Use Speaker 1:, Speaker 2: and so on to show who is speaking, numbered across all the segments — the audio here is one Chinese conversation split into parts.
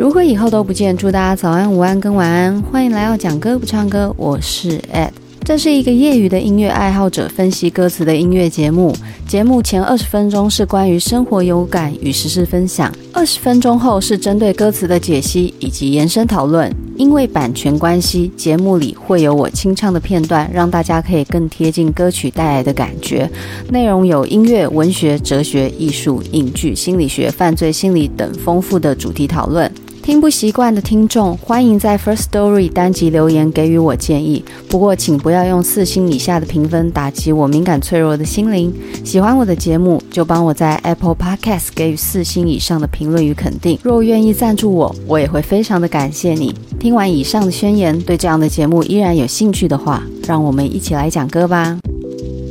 Speaker 1: 如果以后都不见，祝大家早安、午安跟晚安。欢迎来到讲歌不唱歌，我是 Ed。这是一个业余的音乐爱好者分析歌词的音乐节目。节目前二十分钟是关于生活有感与时事分享，二十分钟后是针对歌词的解析以及延伸讨论。因为版权关系，节目里会有我清唱的片段，让大家可以更贴近歌曲带来的感觉。内容有音乐、文学、哲学、艺术、影剧、心理学、犯罪心理等丰富的主题讨论。听不习惯的听众，欢迎在 First Story 单集留言给予我建议。不过，请不要用四星以下的评分打击我敏感脆弱的心灵。喜欢我的节目，就帮我在 Apple Podcast 给予四星以上的评论与肯定。若愿意赞助我，我也会非常的感谢你。听完以上的宣言，对这样的节目依然有兴趣的话，让我们一起来讲歌吧。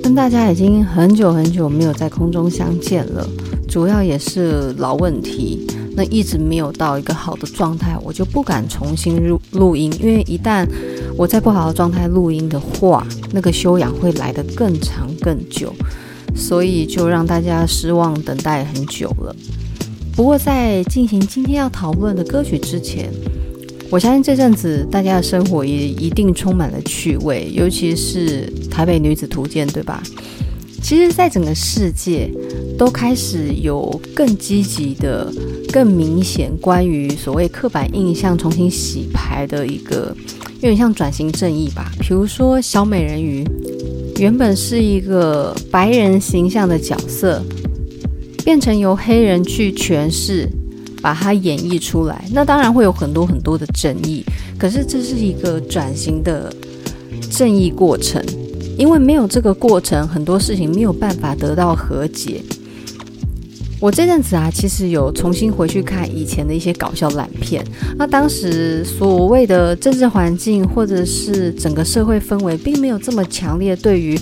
Speaker 1: 跟大家已经很久很久没有在空中相见了，主要也是老问题。那一直没有到一个好的状态，我就不敢重新录录音，因为一旦我在不好的状态录音的话，那个修养会来得更长更久，所以就让大家失望等待很久了。不过在进行今天要讨论的歌曲之前，我相信这阵子大家的生活也一定充满了趣味，尤其是《台北女子图鉴》，对吧？其实，在整个世界都开始有更积极的。更明显，关于所谓刻板印象重新洗牌的一个，有点像转型正义吧。比如说，小美人鱼原本是一个白人形象的角色，变成由黑人去诠释，把它演绎出来。那当然会有很多很多的争议，可是这是一个转型的正义过程，因为没有这个过程，很多事情没有办法得到和解。我这阵子啊，其实有重新回去看以前的一些搞笑烂片。那当时所谓的政治环境，或者是整个社会氛围，并没有这么强烈，对于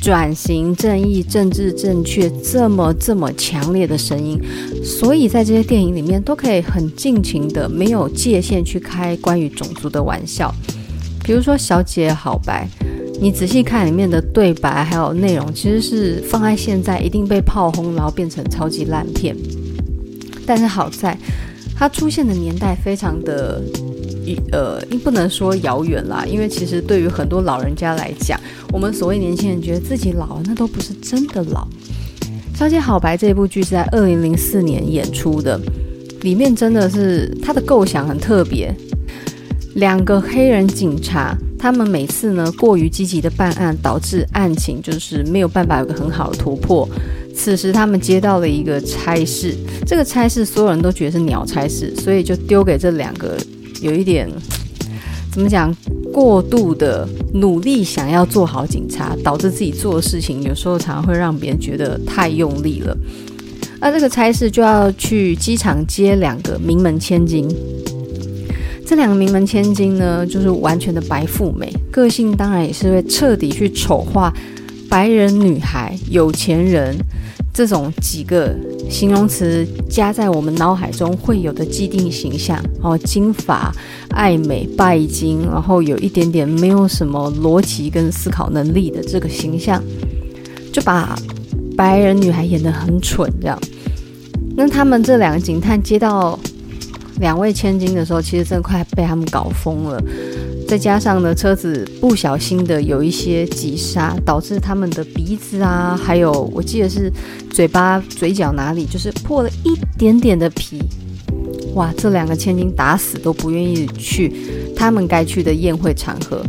Speaker 1: 转型正义、政治正确这么这么强烈的声音。所以在这些电影里面，都可以很尽情的、没有界限去开关于种族的玩笑。比如说《小姐好白》。你仔细看里面的对白还有内容，其实是放在现在一定被炮轰，然后变成超级烂片。但是好在它出现的年代非常的，一呃，不能说遥远啦，因为其实对于很多老人家来讲，我们所谓年轻人觉得自己老了，那都不是真的老。《小姐好白》这部剧是在二零零四年演出的，里面真的是它的构想很特别，两个黑人警察。他们每次呢过于积极的办案，导致案情就是没有办法有个很好的突破。此时他们接到了一个差事，这个差事所有人都觉得是鸟差事，所以就丢给这两个有一点怎么讲过度的努力想要做好警察，导致自己做的事情有时候常常会让别人觉得太用力了。那这个差事就要去机场接两个名门千金。这两个名门千金呢，就是完全的白富美，个性当然也是会彻底去丑化白人女孩、有钱人这种几个形容词加在我们脑海中会有的既定形象哦，金发、爱美、拜金，然后有一点点没有什么逻辑跟思考能力的这个形象，就把白人女孩演得很蠢这样。那他们这两个警探接到。两位千金的时候，其实真的快被他们搞疯了。再加上呢，车子不小心的有一些急刹，导致他们的鼻子啊，还有我记得是嘴巴、嘴角哪里，就是破了一点点的皮。哇，这两个千金打死都不愿意去他们该去的宴会场合。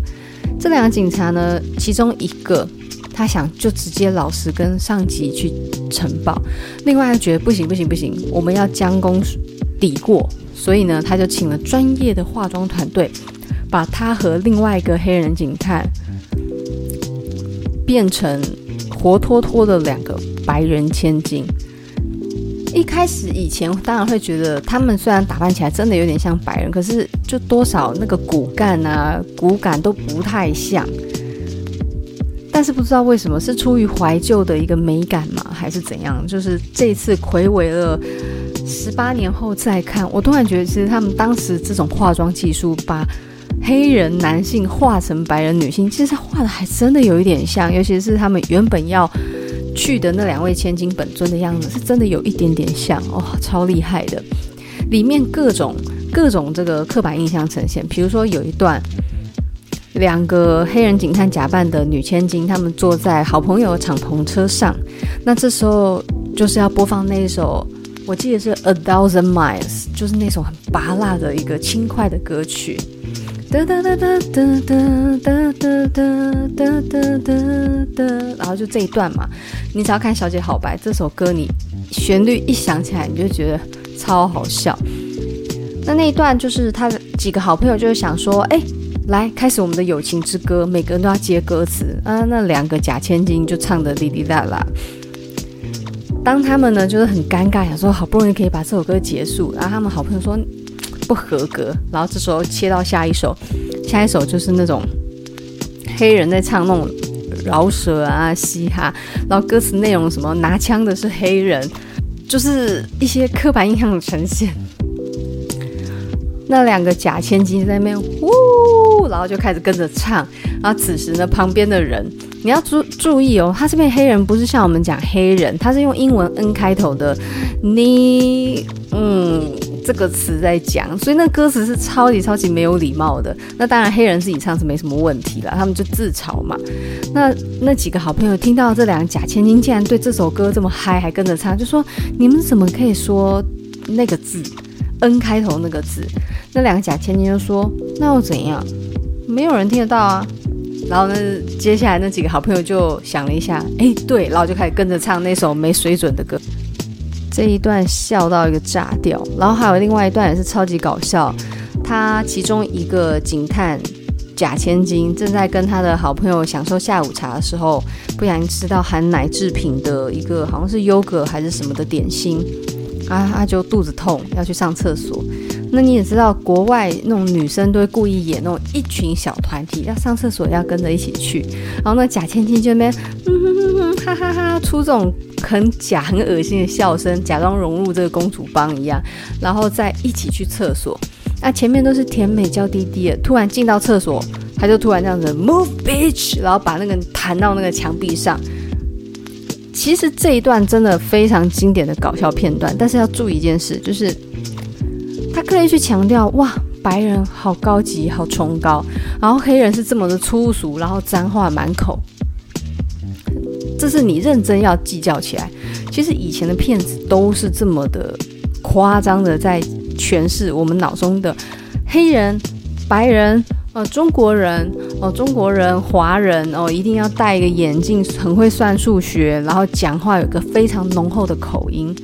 Speaker 1: 这两个警察呢，其中一个他想就直接老实跟上级去呈报，另外他觉得不行不行不行，我们要将功抵过。所以呢，他就请了专业的化妆团队，把他和另外一个黑人警探变成活脱脱的两个白人千金。一开始以前当然会觉得他们虽然打扮起来真的有点像白人，可是就多少那个骨干啊、骨感都不太像。但是不知道为什么是出于怀旧的一个美感吗，还是怎样？就是这次魁伟了。十八年后再看，我突然觉得，其实他们当时这种化妆技术，把黑人男性化成白人女性，其实画的还真的有一点像，尤其是他们原本要去的那两位千金本尊的样子，是真的有一点点像哦，超厉害的。里面各种各种这个刻板印象呈现。比如说有一段，两个黑人警探假扮的女千金，他们坐在好朋友敞篷车上，那这时候就是要播放那一首，我记得是《A Thousand Miles》，就是那首很拔辣的一个轻快的歌曲。哒哒哒哒哒哒哒哒哒哒哒哒，然后就这一段嘛，你只要看《小姐好白》这首歌，你旋律一响起来，你就觉得超好笑。那那一段就是他的几个好朋友就是想说，哎，来开始我们的友情之歌，每个人都要接歌词。啊，那两个假千金就唱的滴滴答答。当他们呢就是很尴尬，想说好不容易可以把这首歌结束，然后他们好朋友说。不合格，然后这时候切到下一首，下一首就是那种黑人在唱那种饶舌啊、嘻哈，然后歌词内容什么拿枪的是黑人，就是一些刻板印象的呈现。那两个假千金在那边呜，然后就开始跟着唱，然后此时呢，旁边的人你要注注意哦，他这边黑人不是像我们讲黑人，他是用英文 N 开头的，你嗯。这个词在讲，所以那歌词是超级超级没有礼貌的。那当然，黑人自己唱是没什么问题了，他们就自嘲嘛。那那几个好朋友听到这两个假千金竟然对这首歌这么嗨，还跟着唱，就说：“你们怎么可以说那个字 N 开头那个字？”那两个假千金就说：“那又怎样？没有人听得到啊。”然后呢，接下来那几个好朋友就想了一下，哎，对，然后就开始跟着唱那首没水准的歌。这一段笑到一个炸掉，然后还有另外一段也是超级搞笑。他其中一个警探假千金正在跟他的好朋友享受下午茶的时候，不小心吃到含奶制品的一个好像是优格还是什么的点心，啊，他就肚子痛要去上厕所。那你也知道，国外那种女生都会故意演那种一群小团体要上厕所要跟着一起去，然后那假千金就那边嗯哼哼哼哈哈哈出这种。很假、很恶心的笑声，假装融入这个公主帮一样，然后再一起去厕所。那前面都是甜美娇滴滴的，突然进到厕所，他就突然这样子 move bitch，然后把那个弹到那个墙壁上。其实这一段真的非常经典的搞笑片段，但是要注意一件事，就是他刻意去强调哇，白人好高级、好崇高，然后黑人是这么的粗俗，然后脏话满口。这是你认真要计较起来。其实以前的片子都是这么的夸张的，在诠释我们脑中的黑人、白人、呃中国人、哦、呃、中国人、华人哦、一定要戴一个眼镜，很会算数学，然后讲话有个非常浓厚的口音。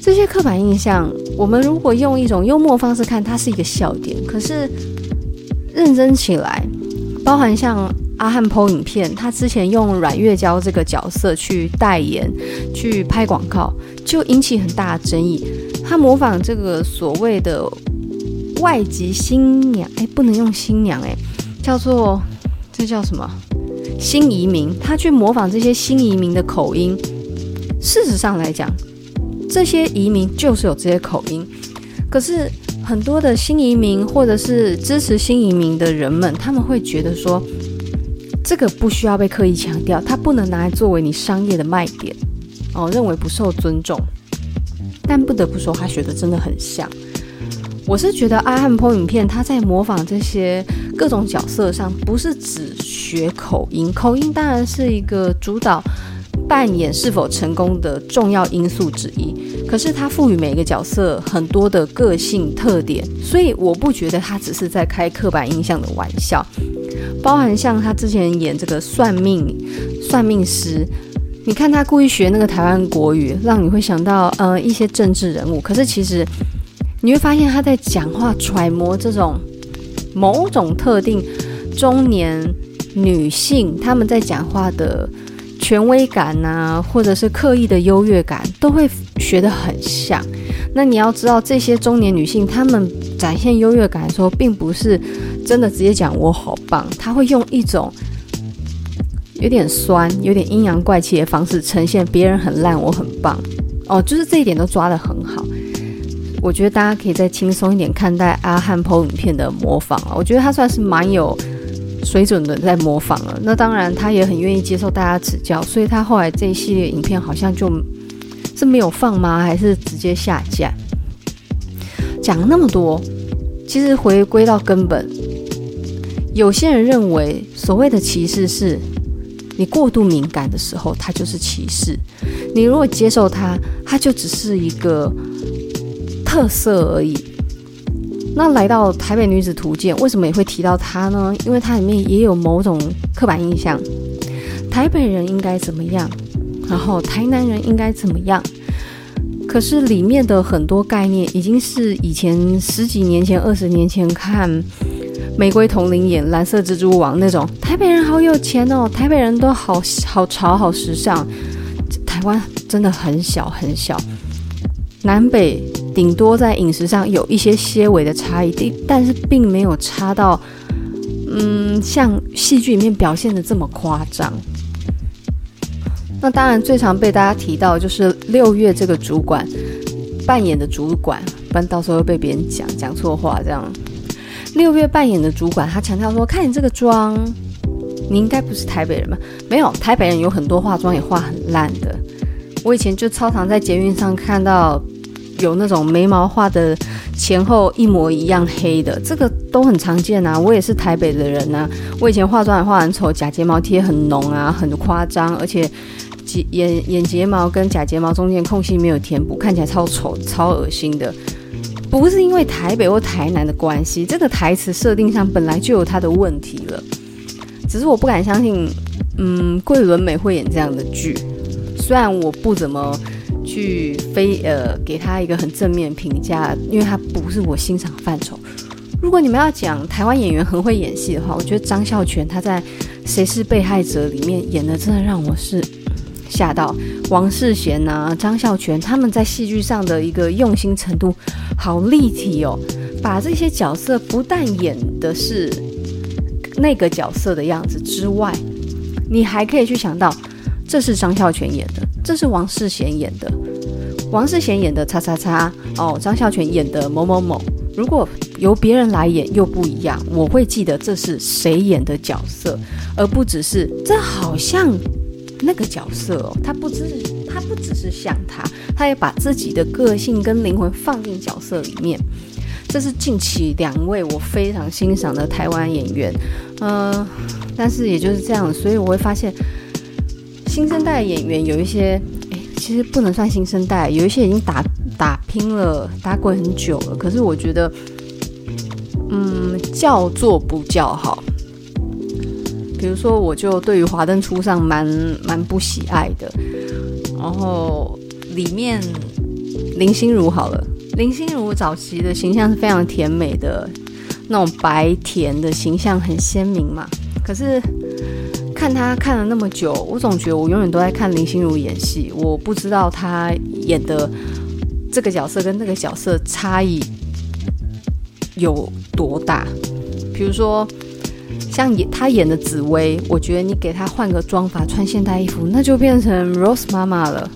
Speaker 1: 这些刻板印象，我们如果用一种幽默方式看，它是一个笑点。可是认真起来，包含像。阿汉剖影片，他之前用阮月娇这个角色去代言、去拍广告，就引起很大的争议。他模仿这个所谓的外籍新娘，哎，不能用新娘，哎，叫做这叫什么？新移民。他去模仿这些新移民的口音。事实上来讲，这些移民就是有这些口音。可是很多的新移民或者是支持新移民的人们，他们会觉得说。这个不需要被刻意强调，它不能拿来作为你商业的卖点哦，认为不受尊重。但不得不说，他学的真的很像。我是觉得阿汉坡影片，他在模仿这些各种角色上，不是只学口音，口音当然是一个主导扮演是否成功的重要因素之一。可是他赋予每一个角色很多的个性特点，所以我不觉得他只是在开刻板印象的玩笑。包含像他之前演这个算命算命师，你看他故意学那个台湾国语，让你会想到呃一些政治人物。可是其实你会发现他在讲话揣摩这种某种特定中年女性，他们在讲话的权威感啊，或者是刻意的优越感，都会学得很像。那你要知道，这些中年女性她们展现优越感的时候，并不是。真的直接讲我好棒，她会用一种有点酸、有点阴阳怪气的方式呈现别人很烂，我很棒哦，就是这一点都抓得很好。我觉得大家可以再轻松一点看待阿汉 PO 影片的模仿啊，我觉得他算是蛮有水准的在模仿了。那当然，他也很愿意接受大家指教，所以他后来这一系列影片好像就是没有放吗？还是直接下架？讲那么多，其实回归到根本，有些人认为所谓的歧视是，你过度敏感的时候，它就是歧视；你如果接受它，它就只是一个特色而已。那来到台北女子图鉴，为什么也会提到它呢？因为它里面也有某种刻板印象，台北人应该怎么样，然后台南人应该怎么样。可是里面的很多概念已经是以前十几年前、二十年前看《玫瑰同林演》《蓝色蜘蛛网》那种台北人好有钱哦，台北人都好好潮、好时尚。台湾真的很小很小，南北顶多在饮食上有一些些微的差异，但是并没有差到嗯像戏剧里面表现的这么夸张。那当然，最常被大家提到就是六月这个主管扮演的主管，不然到时候会被别人讲讲错话。这样，六月扮演的主管，他强调说：“看你这个妆，你应该不是台北人吧？没有，台北人有很多化妆也化很烂的。我以前就超常在捷运上看到有那种眉毛画的前后一模一样黑的，这个都很常见啊。我也是台北的人啊，我以前化妆也化很丑，假睫毛贴很浓啊，很夸张，而且。”眼眼睫毛跟假睫毛中间空隙没有填补，看起来超丑、超恶心的。不是因为台北或台南的关系，这个台词设定上本来就有它的问题了。只是我不敢相信，嗯，桂纶镁会演这样的剧。虽然我不怎么去非呃给他一个很正面评价，因为他不是我欣赏范畴。如果你们要讲台湾演员很会演戏的话，我觉得张孝全他在《谁是被害者》里面演的真的让我是。吓到王世贤呐、张孝全他们在戏剧上的一个用心程度好立体哦，把这些角色不但演的是那个角色的样子之外，你还可以去想到这是张孝全演的，这是王世贤演的，王世贤演的叉叉叉哦，张孝全演的某某某。如果由别人来演又不一样，我会记得这是谁演的角色，而不只是这好像。那个角色哦，他不只是他不只是像他，他也把自己的个性跟灵魂放进角色里面。这是近期两位我非常欣赏的台湾演员，嗯、但是也就是这样，所以我会发现新生代演员有一些，哎，其实不能算新生代，有一些已经打打拼了，打滚很久了，可是我觉得，嗯，叫做不叫好。比如说，我就对于《华灯初上》蛮蛮不喜爱的。然后里面林心如好了，林心如早期的形象是非常甜美的，那种白甜的形象很鲜明嘛。可是看他看了那么久，我总觉得我永远都在看林心如演戏，我不知道她演的这个角色跟那个角色差异有多大。比如说。像演他演的紫薇，我觉得你给他换个妆发，穿现代衣服，那就变成 Rose 妈妈了。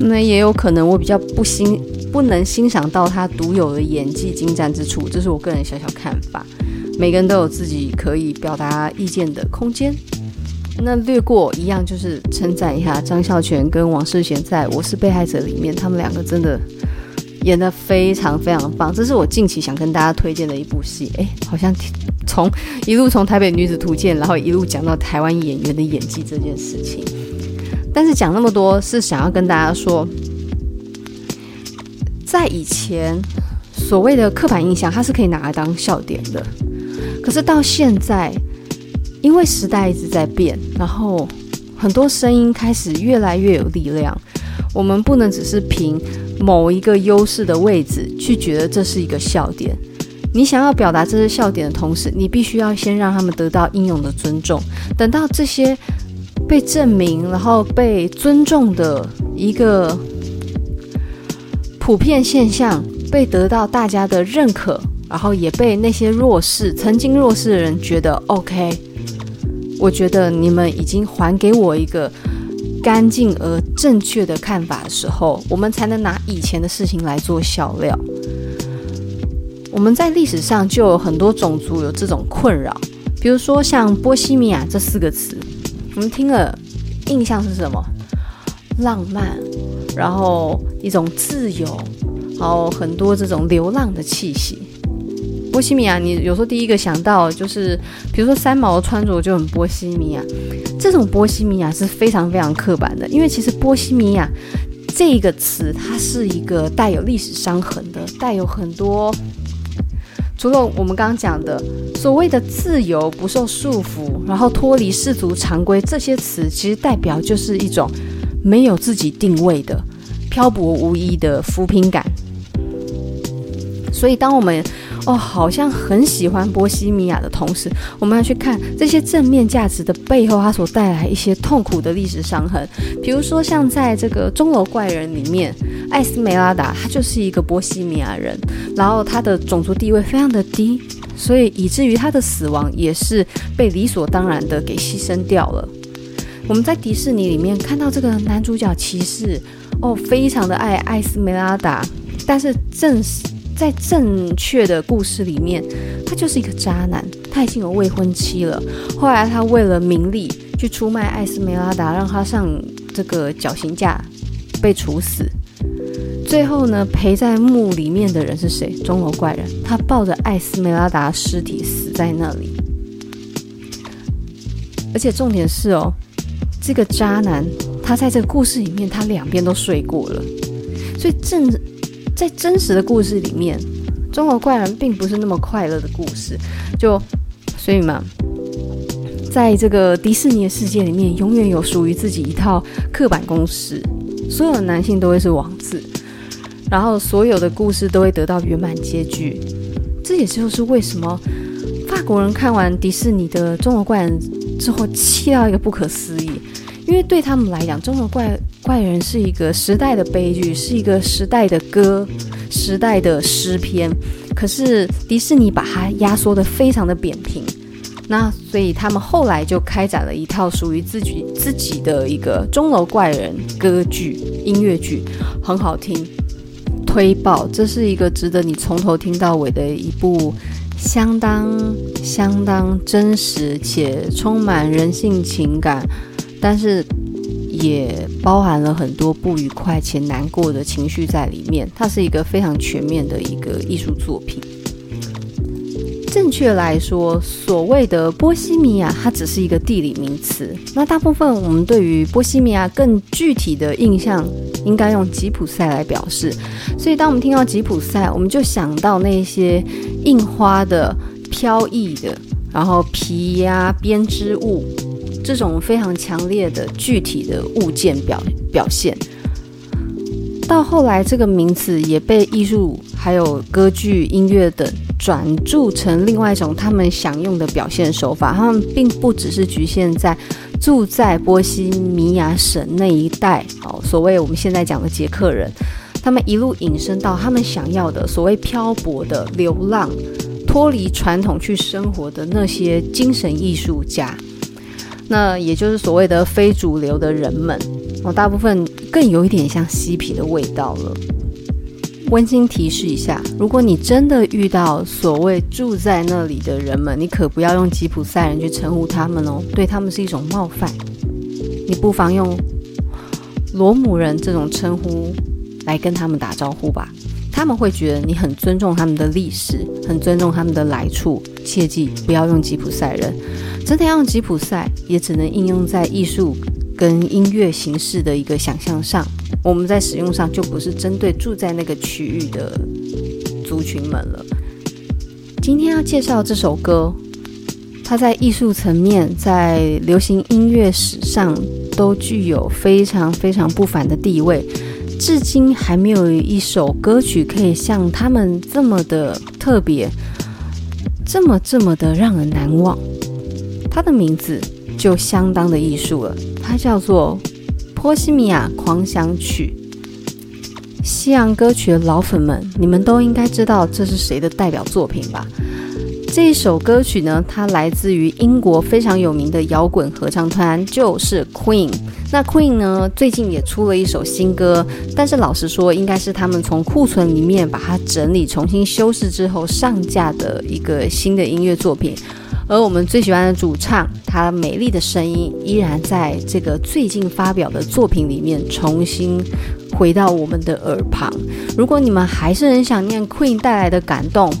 Speaker 1: 那也有可能我比较不欣不能欣赏到他独有的演技精湛之处，这是我个人小小看法。每个人都有自己可以表达意见的空间。那略过一样，就是称赞一下张孝全跟王世贤在我是被害者里面，他们两个真的演得非常非常棒。这是我近期想跟大家推荐的一部戏。哎，好像。从一路从台北女子图鉴，然后一路讲到台湾演员的演技这件事情，但是讲那么多是想要跟大家说，在以前所谓的刻板印象，它是可以拿来当笑点的。可是到现在，因为时代一直在变，然后很多声音开始越来越有力量，我们不能只是凭某一个优势的位置去觉得这是一个笑点。你想要表达这些笑点的同时，你必须要先让他们得到应有的尊重。等到这些被证明，然后被尊重的一个普遍现象，被得到大家的认可，然后也被那些弱势、曾经弱势的人觉得 OK，我觉得你们已经还给我一个干净而正确的看法的时候，我们才能拿以前的事情来做笑料。我们在历史上就有很多种族有这种困扰，比如说像波西米亚这四个词，我们听了印象是什么？浪漫，然后一种自由，然后很多这种流浪的气息。波西米亚，你有时候第一个想到就是，比如说三毛穿着就很波西米亚，这种波西米亚是非常非常刻板的，因为其实波西米亚这个词，它是一个带有历史伤痕的，带有很多，除了我们刚刚讲的所谓的自由、不受束缚，然后脱离世俗常规这些词，其实代表就是一种没有自己定位的、漂泊无依的浮萍感。所以当我们哦，好像很喜欢波西米亚的同时，我们要去看这些正面价值的背后，它所带来一些痛苦的历史伤痕。比如说，像在这个钟楼怪人里面，艾斯梅拉达她就是一个波西米亚人，然后她的种族地位非常的低，所以以至于她的死亡也是被理所当然的给牺牲掉了。我们在迪士尼里面看到这个男主角骑士，哦，非常的爱艾斯梅拉达，但是正是。在正确的故事里面，他就是一个渣男，他已经有未婚妻了。后来他为了名利去出卖艾斯梅拉达，让他上这个绞刑架被处死。最后呢，陪在墓里面的人是谁？钟楼怪人，他抱着艾斯梅拉达尸体死在那里。而且重点是哦，这个渣男他在这个故事里面，他两边都睡过了，所以正。在真实的故事里面，中国怪人并不是那么快乐的故事，就所以嘛，在这个迪士尼的世界里面，永远有属于自己一套刻板公式，所有的男性都会是王子，然后所有的故事都会得到圆满结局。这也就是为什么法国人看完迪士尼的中国怪人之后，气到一个不可思议。因为对他们来讲，中国怪怪人是一个时代的悲剧，是一个时代的歌，时代的诗篇。可是迪士尼把它压缩得非常的扁平，那所以他们后来就开展了一套属于自己自己的一个钟楼怪人歌剧音乐剧，很好听，推爆。这是一个值得你从头听到尾的一部相当相当真实且充满人性情感。但是也包含了很多不愉快且难过的情绪在里面。它是一个非常全面的一个艺术作品。正确来说，所谓的波西米亚，它只是一个地理名词。那大部分我们对于波西米亚更具体的印象，应该用吉普赛来表示。所以，当我们听到吉普赛，我们就想到那些印花的、飘逸的，然后皮呀、编织物。这种非常强烈的具体的物件表表现，到后来这个名词也被艺术、还有歌剧、音乐等转注成另外一种他们想用的表现手法。他们并不只是局限在住在波西米亚省那一带，哦，所谓我们现在讲的捷克人，他们一路引申到他们想要的所谓漂泊的流浪、脱离传统去生活的那些精神艺术家。那也就是所谓的非主流的人们，哦，大部分更有一点像嬉皮的味道了。温馨提示一下，如果你真的遇到所谓住在那里的人们，你可不要用吉普赛人去称呼他们哦，对他们是一种冒犯。你不妨用罗姆人这种称呼来跟他们打招呼吧，他们会觉得你很尊重他们的历史，很尊重他们的来处。切记不要用吉普赛人。真的要用吉普赛，也只能应用在艺术跟音乐形式的一个想象上。我们在使用上就不是针对住在那个区域的族群们了。今天要介绍这首歌，它在艺术层面，在流行音乐史上都具有非常非常不凡的地位。至今还没有一首歌曲可以像他们这么的特别，这么这么的让人难忘。它的名字就相当的艺术了，它叫做《波西米亚狂想曲》。西洋歌曲的老粉们，你们都应该知道这是谁的代表作品吧？这一首歌曲呢，它来自于英国非常有名的摇滚合唱团，就是 Queen。那 Queen 呢，最近也出了一首新歌，但是老实说，应该是他们从库存里面把它整理、重新修饰之后上架的一个新的音乐作品。而我们最喜欢的主唱，他美丽的声音依然在这个最近发表的作品里面重新回到我们的耳旁。如果你们还是很想念 Queen 带来的感动，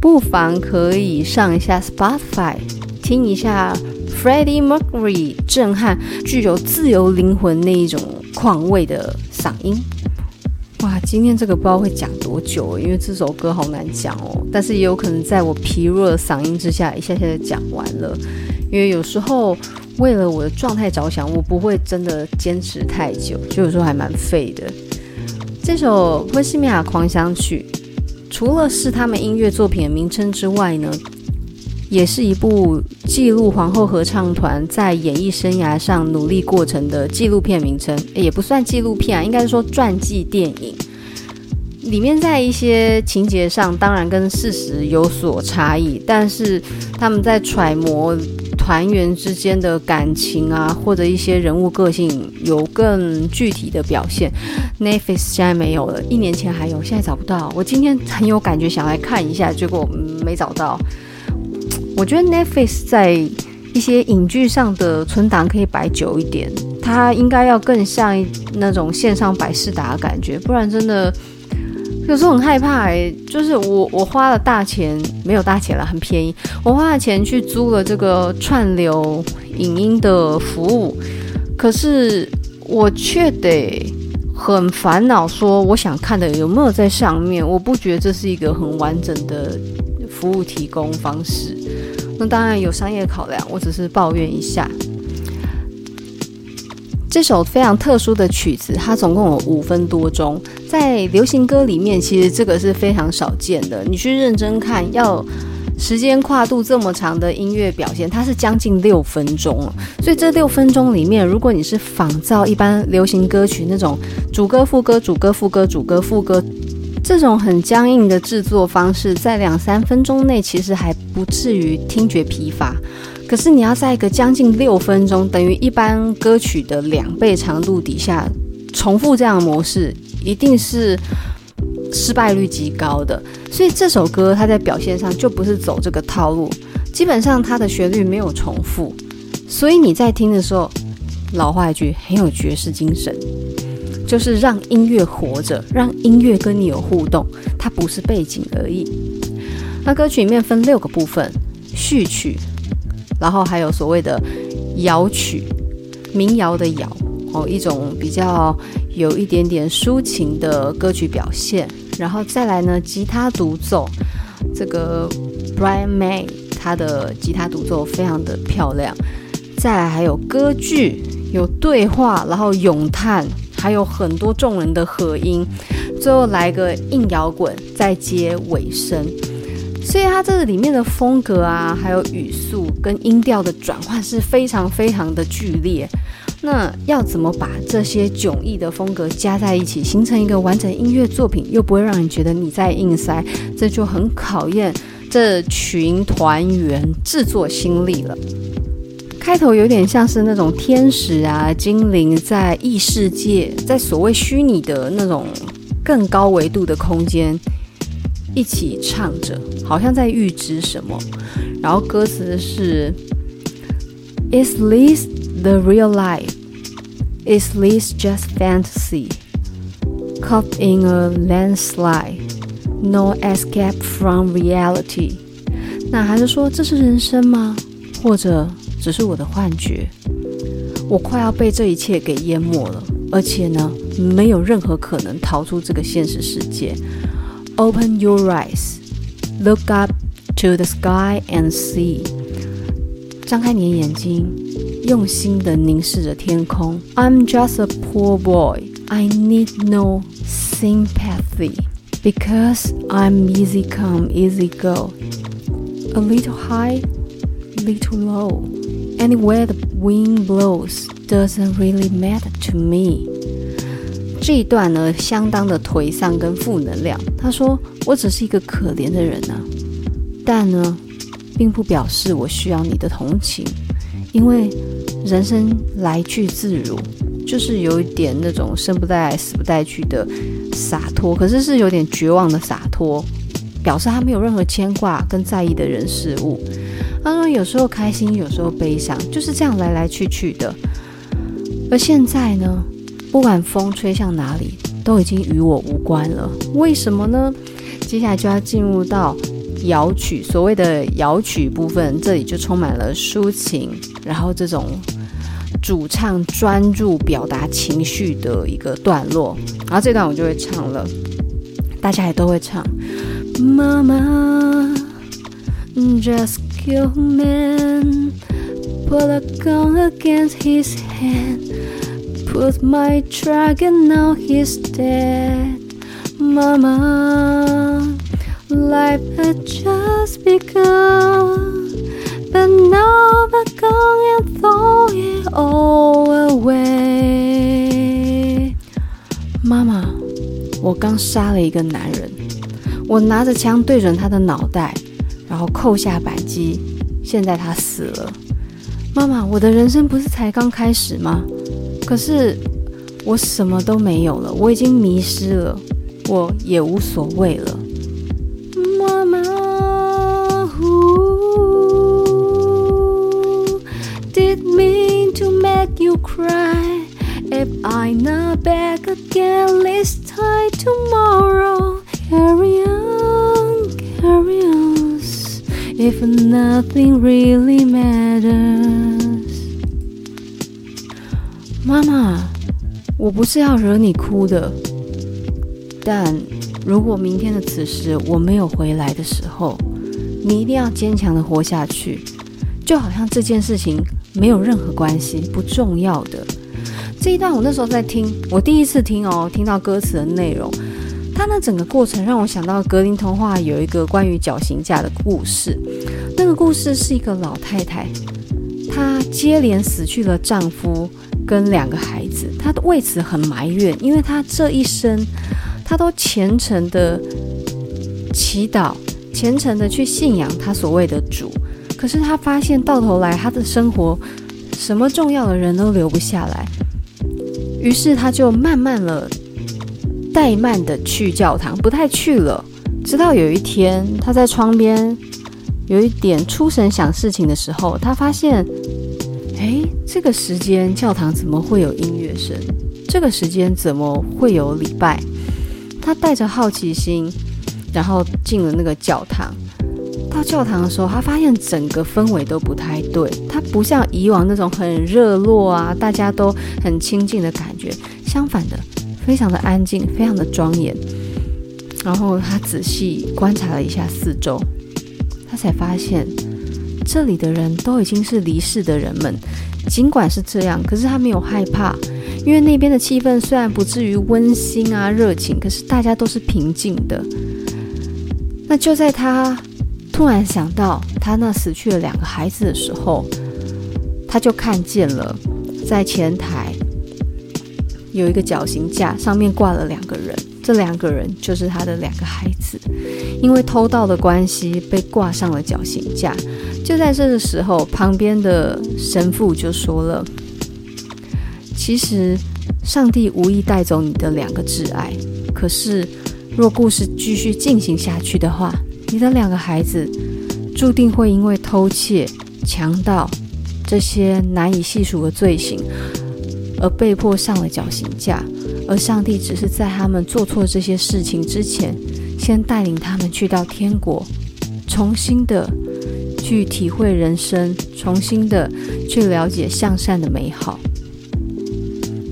Speaker 1: 不妨可以上一下 Spotify，听一下 Freddie Mercury 震撼、具有自由灵魂那一种况味的嗓音。哇，今天这个不知道会讲多久，因为这首歌好难讲哦。但是也有可能在我疲弱的嗓音之下，一下下就讲完了。因为有时候为了我的状态着想，我不会真的坚持太久，就有时候还蛮废的。这首《波西米亚狂想曲》。除了是他们音乐作品的名称之外呢，也是一部记录皇后合唱团在演艺生涯上努力过程的纪录片名称，也不算纪录片啊，应该说传记电影。里面在一些情节上，当然跟事实有所差异，但是他们在揣摩。团员之间的感情啊，或者一些人物个性有更具体的表现。Netflix 现在没有了，一年前还有，现在找不到。我今天很有感觉想来看一下，结果没找到。我觉得 Netflix 在一些影剧上的存档可以摆久一点，它应该要更像那种线上百事达的感觉，不然真的。有时候很害怕哎、就是我我花了大钱，没有大钱了，很便宜。我花了钱去租了这个串流影音的服务，可是我却得很烦恼，说我想看的有没有在上面。我不觉得这是一个很完整的服务提供方式。那当然有商业考量，我只是抱怨一下。这首非常特殊的曲子，它总共有五分多钟。在流行歌里面，其实这个是非常少见的。你去认真看，要时间跨度这么长的音乐表现，它是将近六分钟。所以这六分钟里面，如果你是仿造一般流行歌曲那种主歌副歌、主歌副歌、主歌副歌这种很僵硬的制作方式，在两三分钟内其实还不至于听觉疲乏。可是你要在一个将近六分钟，等于一般歌曲的两倍长度底下重复这样的模式，一定是失败率极高的。所以这首歌它在表现上就不是走这个套路，基本上它的旋律没有重复，所以你在听的时候，老话一句，很有爵士精神，就是让音乐活着，让音乐跟你有互动，它不是背景而已。那歌曲里面分六个部分，序曲。然后还有所谓的摇曲，民谣的摇哦，一种比较有一点点抒情的歌曲表现。然后再来呢，吉他独奏，这个 Brian May 他的吉他独奏非常的漂亮。再来还有歌剧，有对话，然后咏叹，还有很多众人的合音。最后来个硬摇滚，再接尾声。所以它这个里面的风格啊，还有语速跟音调的转换是非常非常的剧烈。那要怎么把这些迥异的风格加在一起，形成一个完整音乐作品，又不会让人觉得你在硬塞？这就很考验这群团员制作心力了。开头有点像是那种天使啊、精灵在异世界，在所谓虚拟的那种更高维度的空间。一起唱着，好像在预知什么。然后歌词是：Is this the real life? Is this just fantasy? Caught in a landslide, no escape from reality。那还是说这是人生吗？或者只是我的幻觉？我快要被这一切给淹没了，而且呢，没有任何可能逃出这个现实世界。Open your eyes, look up to the sky and see。张开你的眼睛，用心的凝视着天空。I'm just a poor boy. I need no sympathy because I'm easy come, easy go. A little high, little low. Anywhere the wind blows doesn't really matter to me. 这一段呢，相当的颓丧跟负能量。他说：“我只是一个可怜的人啊，但呢，并不表示我需要你的同情，因为人生来去自如，就是有一点那种生不带来死不带去的洒脱，可是是有点绝望的洒脱，表示他没有任何牵挂跟在意的人事物。他说有时候开心，有时候悲伤，就是这样来来去去的。而现在呢？”不管风吹向哪里，都已经与我无关了。为什么呢？接下来就要进入到摇曲，所谓的摇曲部分，这里就充满了抒情，然后这种主唱专注表达情绪的一个段落。然后这段我就会唱了，大家也都会唱。妈妈 just kill man, put a gun against his head, put my dragon, now he's dead. Mama, life had just begun, but now the gun and throw it all away. 妈妈，我刚杀了一个男人，我拿着枪对准他的脑袋，然后扣下扳机，现在他死了。妈妈，我的人生不是才刚开始吗？可是我什么都没有了，我已经迷失了。我也无所谓了，妈妈。Who did mean to make you cry? If I not back again, let's try tomorrow. Carry on, carry on. If nothing really matters. 我不是要惹你哭的。但如果明天的此时我没有回来的时候，你一定要坚强的活下去，就好像这件事情没有任何关系，不重要的。这一段我那时候在听，我第一次听哦，听到歌词的内容，它那整个过程让我想到格林童话有一个关于绞刑架的故事。那个故事是一个老太太，她接连死去了丈夫跟两个孩子，他为此很埋怨，因为他这一生。他都虔诚的祈祷，虔诚的去信仰他所谓的主，可是他发现到头来，他的生活什么重要的人都留不下来，于是他就慢慢了，怠慢的去教堂，不太去了。直到有一天，他在窗边有一点出神想事情的时候，他发现，哎，这个时间教堂怎么会有音乐声？这个时间怎么会有礼拜？他带着好奇心，然后进了那个教堂。到教堂的时候，他发现整个氛围都不太对。他不像以往那种很热络啊，大家都很亲近的感觉。相反的，非常的安静，非常的庄严。然后他仔细观察了一下四周，他才发现这里的人都已经是离世的人们。尽管是这样，可是他没有害怕。因为那边的气氛虽然不至于温馨啊、热情，可是大家都是平静的。那就在他突然想到他那死去了两个孩子的时候，他就看见了在前台有一个绞刑架，上面挂了两个人，这两个人就是他的两个孩子，因为偷盗的关系被挂上了绞刑架。就在这个时候，旁边的神父就说了。其实，上帝无意带走你的两个挚爱。可是，若故事继续进行下去的话，你的两个孩子注定会因为偷窃、强盗这些难以细数的罪行，而被迫上了绞刑架。而上帝只是在他们做错这些事情之前，先带领他们去到天国，重新的去体会人生，重新的去了解向善的美好。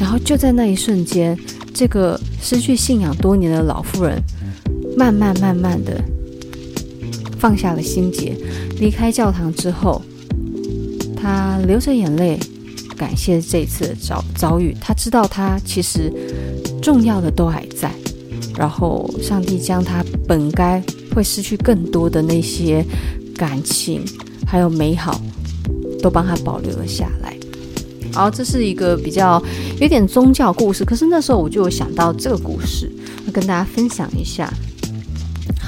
Speaker 1: 然后就在那一瞬间，这个失去信仰多年的老妇人，慢慢慢慢的放下了心结，离开教堂之后，她流着眼泪，感谢这次的遭遭遇。她知道她其实重要的都还在，然后上帝将他本该会失去更多的那些感情，还有美好，都帮他保留了下来。好，这是一个比较有点宗教故事，可是那时候我就有想到这个故事，跟大家分享一下。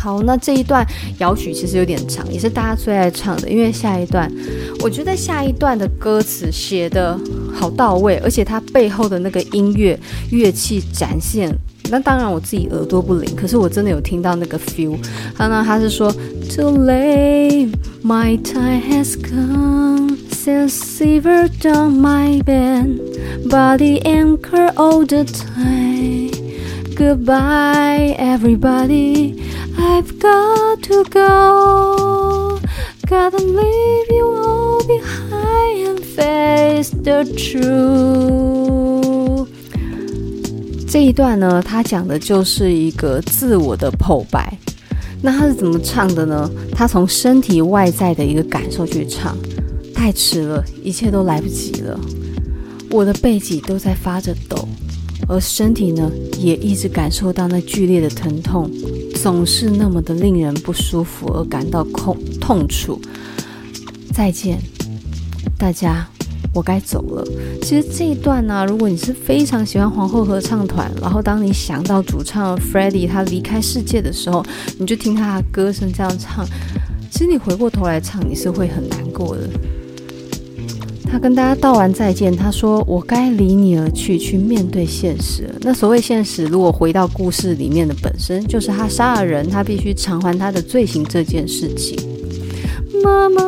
Speaker 1: 好，那这一段摇曲其实有点长，也是大家最爱唱的，因为下一段，我觉得下一段的歌词写得好到位，而且它背后的那个音乐乐器展现，那当然我自己耳朵不灵，可是我真的有听到那个 feel。他呢，他是说，Too late, my time has come。sail shivered on my bed, body anchor all the time. Goodbye, everybody. I've got to go. Gotta leave you all behind and face the truth. 这一段呢，他讲的就是一个自我的剖白。那他是怎么唱的呢？他从身体外在的一个感受去唱，太迟了，一切都来不及了。我的背脊都在发着抖，而身体呢，也一直感受到那剧烈的疼痛，总是那么的令人不舒服而感到痛痛楚。再见，大家。我该走了。其实这一段呢、如果你是非常喜欢皇后合唱团，然后当你想到主唱 Freddie 他离开世界的时候，你就听他的歌声这样唱。其实你回过头来唱，你是会很难过的。他跟大家道完再见，他说：“我该离你而去，去面对现实。”那所谓现实，如果回到故事里面的本身，就是他杀了人，他必须偿还他的罪行这件事情。妈妈。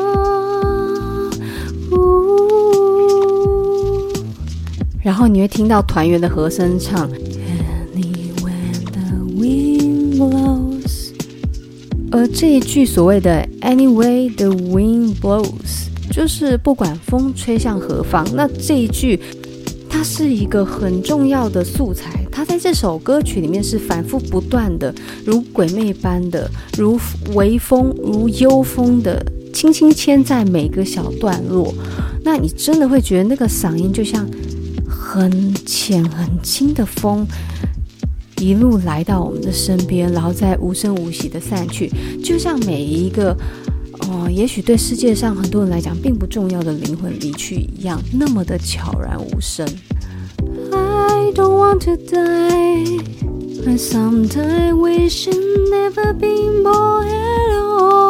Speaker 1: 然后你会听到团员的和声唱，Anyway the wind blows，而这一句所谓的 Anyway the wind blows，就是不管风吹向何方。那这一句，它是一个很重要的素材，它在这首歌曲里面是反复不断的，如鬼魅般的，如微风，如幽风的，轻轻牵在每个小段落。那你真的会觉得那个嗓音就像。很浅很轻的风，一路来到我们的身边，然后再无声无息的散去，就像每一个，哦，也许对世界上很多人来讲并不重要的灵魂离去一样，那么的悄然无声。I don't want to die. I sometimes wish I'd never been born at all.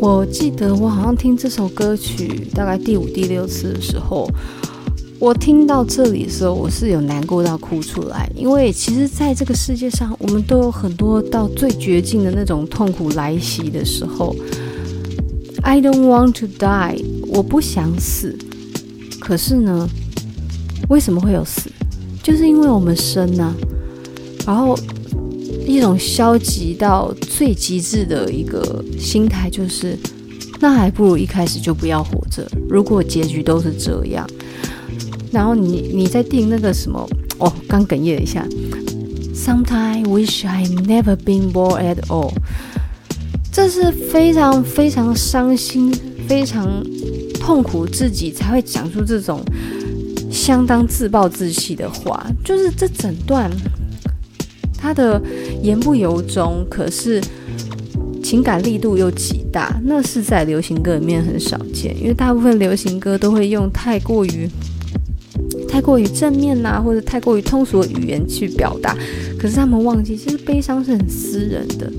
Speaker 1: 我记得我好像听这首歌曲大概第五、第六次的时候，我听到这里的时候，我是有难过到哭出来。因为其实，在这个世界上，我们都有很多到最绝境的那种痛苦来袭的时候。I don't want to die，我不想死。可是呢，为什么会有死？就是因为我们生啊，然后。一种消极到最极致的一个心态，就是那还不如一开始就不要活着。如果结局都是这样，然后你你在听那个什么哦，刚哽咽了一下。Sometimes wish I never been born at all。这是非常非常伤心、非常痛苦，自己才会讲出这种相当自暴自弃的话。就是这整段。他的言不由衷，可是情感力度又极大，那是在流行歌里面很少见，因为大部分流行歌都会用太过于、太过于正面呐、或者太过于通俗的语言去表达，可是他们忘记，其实悲伤是很私人的，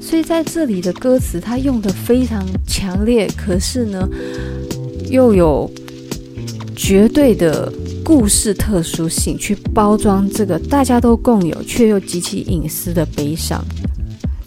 Speaker 1: 所以在这里的歌词，他用的非常强烈，可是呢，又有绝对的。故事特殊性去包装这个大家都共有却又极其隐私的悲伤，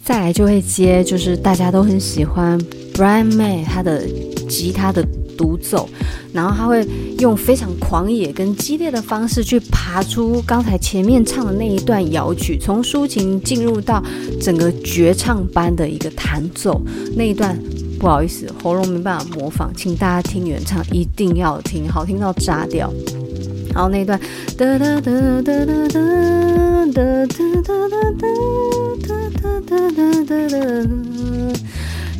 Speaker 1: 再来就会接就是大家都很喜欢 Brian May 他的吉他的独奏，然后他会用非常狂野跟激烈的方式去爬出刚才前面唱的那一段摇曲，从抒情进入到整个绝唱般的一个弹奏。那一段，不好意思，喉咙没办法模仿，请大家听原唱，一定要听，好听到炸掉。然后那一段，哒哒哒哒哒哒哒哒哒哒哒哒哒哒哒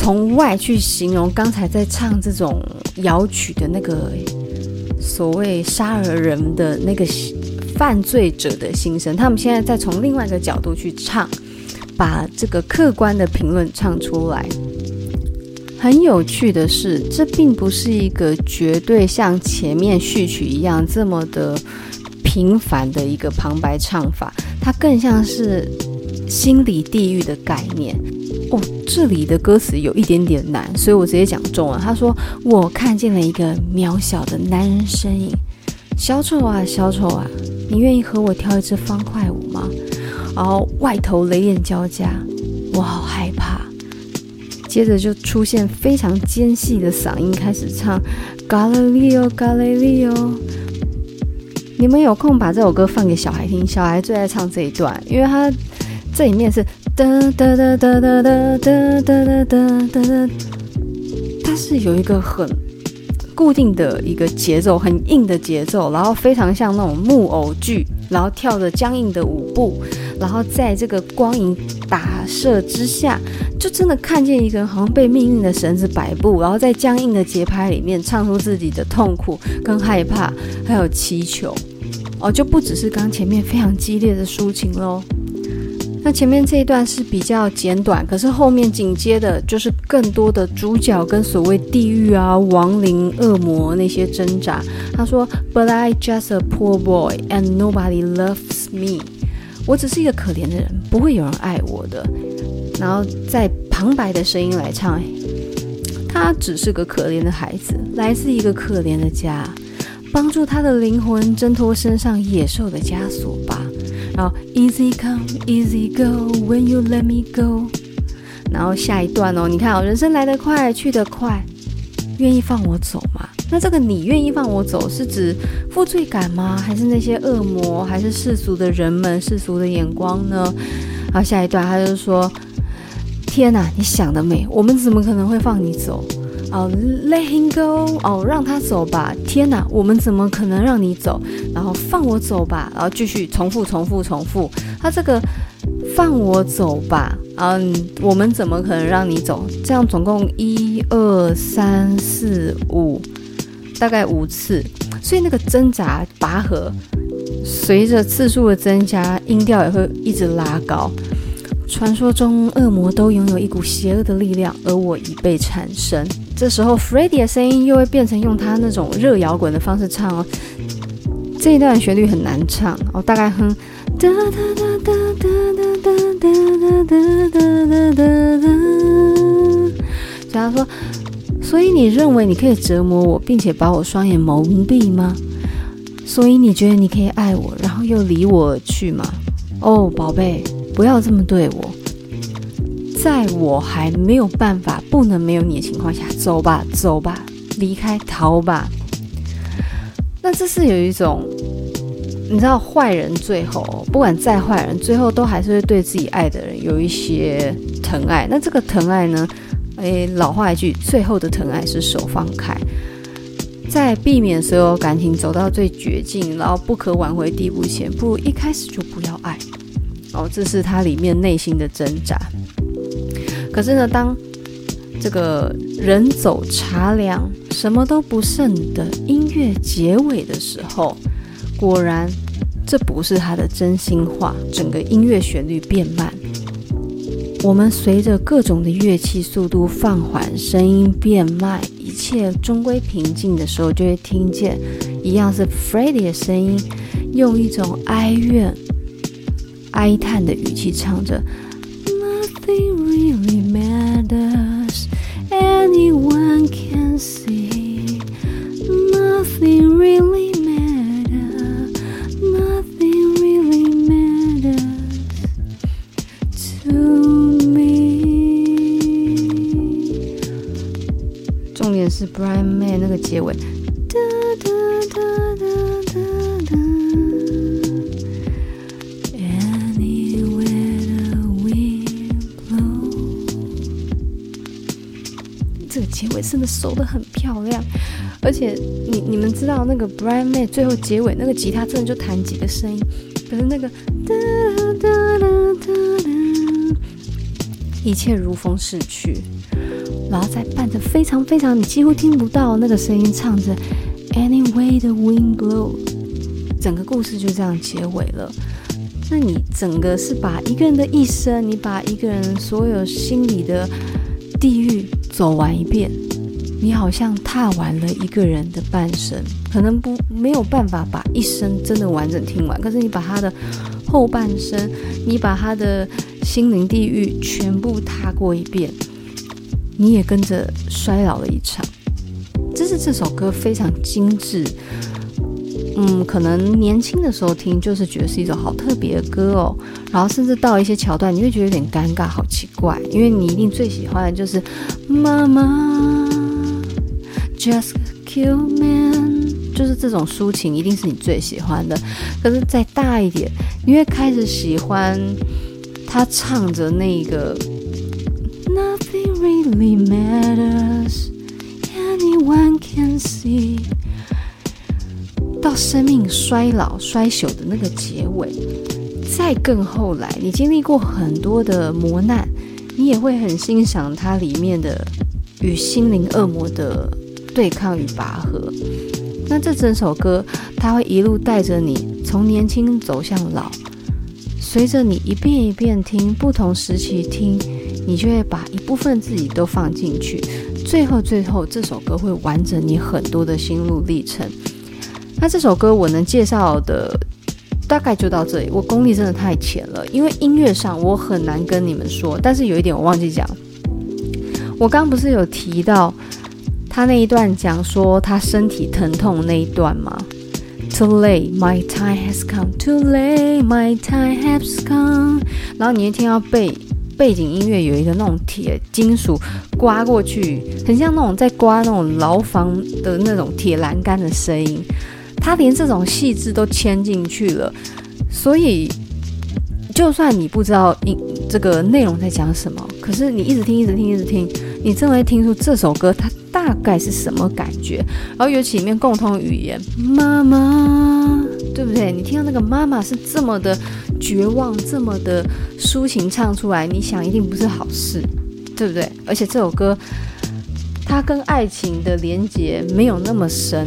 Speaker 1: 从外去形容刚才在唱这种摇曲的那个所谓杀了人的那个犯罪者的心声。他们现在再从另外一个角度去唱，把这个客观的评论唱出来。很有趣的是，这并不是一个绝对像前面序曲一样这么的平凡的一个旁白唱法，它更像是心理地狱的概念。哦，这里的歌词有一点点难，所以我直接讲中文。他说：“我看见了一个渺小的男人身影，小丑啊，小丑啊，你愿意和我跳一支方块舞吗？”然后外头雷电交加，我好害怕。接着就出现非常尖细的嗓音，开始唱《Galileo Galileo》。你们有空把这首歌放给小孩听，小孩最爱唱这一段，因为他这里面是哒哒哒哒哒哒哒哒哒哒，它是有一个很固定的一个节奏，很硬的节奏，然后非常像那种木偶剧，然后跳着僵硬的舞步，然后在这个光影打射之下，就真的看见一个人好像被命运的绳子摆布，然后在僵硬的节拍里面唱出自己的痛苦跟害怕，还有祈求。哦，就不只是刚前面非常激烈的抒情喽。那前面这一段是比较简短，可是后面紧接的就是更多的主角跟所谓地狱啊、亡灵、恶魔那些挣扎。他说：“But I just a poor boy and nobody loves me。”我只是一个可怜的人，不会有人爱我的。然后在旁白的声音来唱：“他只是个可怜的孩子，来自一个可怜的家，帮助他的灵魂挣脱身上野兽的枷锁吧。”然后 Easy come, easy go when you let me go。然后下一段哦，你看哦，人生来得快，去得快，愿意放我走吗？那这个你愿意放我走，是指负罪感吗？还是那些恶魔？还是世俗的人们、世俗的眼光呢？然后下一段他就说：天哪，你想得美，我们怎么可能会放你走？哦、，Let him go，哦，让他走吧。天哪，我们怎么可能让你走？然后放我走吧。然后继续重复、重复、重复。他这个放我走吧，嗯，我们怎么可能让你走？这样总共一二三四五，大概五次。所以那个挣扎、拔河，随着次数的增加，音调也会一直拉高。传说中，恶魔都拥有一股邪恶的力量，而我已被产生。这时候，Freddie 的声音又会变成用他那种热摇滚的方式唱哦。这一段旋律很难唱哦，大概哼。哒哒哒哒哒哒哒哒哒哒哒哒哒。所以他说：“所以你认为你可以折磨我，并且把我双眼蒙蔽吗？所以你觉得你可以爱我，然后又离我而去吗？哦，宝贝。”不要这么对我，在我还没有办法、不能没有你的情况下，走吧，走吧，离开，逃吧。那这是有一种，你知道，坏人最后不管再坏人，最后都还是会对自己爱的人有一些疼爱。那这个疼爱呢？诶，老话一句，最后的疼爱是手放开，在避免所有感情走到最绝境，然后不可挽回地步前，不如一开始就不要爱。哦，这是他里面内心的挣扎。可是呢，当这个人走茶凉，什么都不剩的音乐结尾的时候，果然这不是他的真心话。整个音乐旋律变慢，我们随着各种的乐器速度放缓，声音变慢，一切终归平静的时候，就会听见一样是 Freddie 的声音，用一种哀怨。哀叹的语气唱着 anyone can see. Nothing really matters, nothing really matters to me. 重点是 Brian May 那个结尾。 尾真的收得很漂亮，而且你你们知道那个 Brian May 最后结尾那个吉他真的就弹几个声音，可是那个哒哒哒哒，一切如风逝去，然后再伴着非常非常你几乎听不到那个声音唱着 Anyway the wind blow，整个故事就这样结尾了。那你整个是把一个人的一生，你把一个人所有心里的。地狱走完一遍，你好像踏完了一个人的半生，可能不没有办法把一生真的完整听完，可是你把他的后半生，你把他的心灵地狱全部踏过一遍，你也跟着衰老了一场。这是这首歌非常精致。嗯，可能年轻的时候听，就是觉得是一首好特别的歌哦。然后甚至到一些桥段，你会觉得有点尴尬，好奇怪，因为你一定最喜欢的就是妈妈，Just kill man，就是这种抒情，一定是你最喜欢的。可是再大一点，你会开始喜欢他唱着那个 Nothing really matters，anyone can see。到生命衰老衰朽的那个结尾，再更后来，你经历过很多的磨难，你也会很欣赏它里面的与心灵恶魔的对抗与拔河。那这整首歌，它会一路带着你从年轻走向老，随着你一遍一遍听，不同时期听，你就会把一部分自己都放进去，最后最后，这首歌会完整你很多的心路历程。那这首歌我能介绍的大概就到这里，我功力真的太浅了，因为音乐上我很难跟你们说。但是有一点我忘记讲，我刚不是有提到他那一段讲说他身体疼痛那一段吗？Too late, my time has come. Too late, my time has come. 然后你一听到背背景音乐有一个那种铁金属刮过去，很像那种在刮那种牢房的那种铁栏杆的声音。他连这种细致都牵进去了，所以就算你不知道这个内容在讲什么，可是你一直听，一直听，一直听，你真的会听出这首歌它大概是什么感觉。然后尤其里面共通语言“妈妈”，对不对？你听到那个“妈妈”是这么的绝望，这么的抒情唱出来，你想一定不是好事，对不对？而且这首歌它跟爱情的连结没有那么深。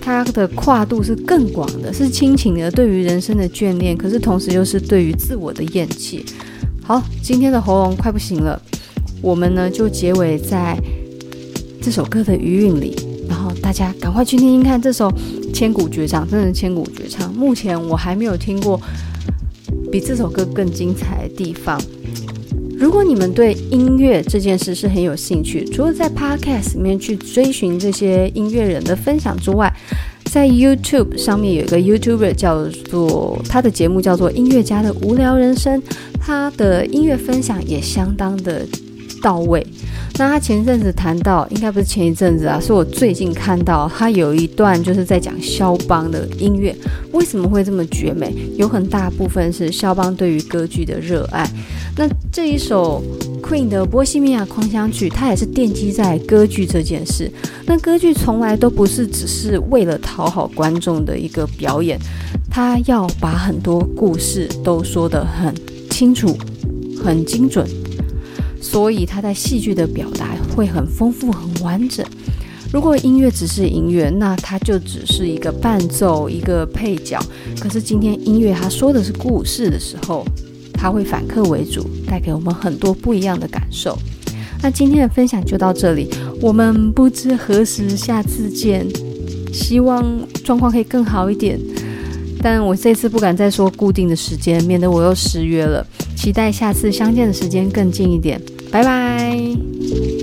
Speaker 1: 它的跨度是更广的，是亲情的，对于人生的眷恋，可是同时又是对于自我的厌弃。好，今天的喉咙快不行了，我们呢就结尾在这首歌的余韵里，然后大家赶快去听听看这首千古绝唱，真的千古绝唱。目前我还没有听过比这首歌更精彩的地方。如果你们对音乐这件事是很有兴趣，除了在 Podcast 里面去追寻这些音乐人的分享之外，在 YouTube 上面有一个 YouTuber 叫做他的节目叫做《音乐家的无聊人生》，他的音乐分享也相当的到位。那他前阵子谈到，应该不是前一阵子啊，是我最近看到他有一段就是在讲肖邦的音乐为什么会这么绝美，有很大部分是肖邦对于歌剧的热爱。那这一首 Queen 的《波西米亚狂想曲》，它也是奠基在歌剧这件事。那歌剧从来都不是只是为了讨好观众的一个表演，他要把很多故事都说得很清楚、很精准。所以它在戏剧的表达会很丰富、很完整。如果音乐只是音乐，那它就只是一个伴奏、一个配角。可是今天音乐它说的是故事的时候，它会反客为主，带给我们很多不一样的感受。那今天的分享就到这里，我们不知何时下次见。希望状况可以更好一点，但我这次不敢再说固定的时间，免得我又失约了。期待下次相见的时间更近一点，拜拜。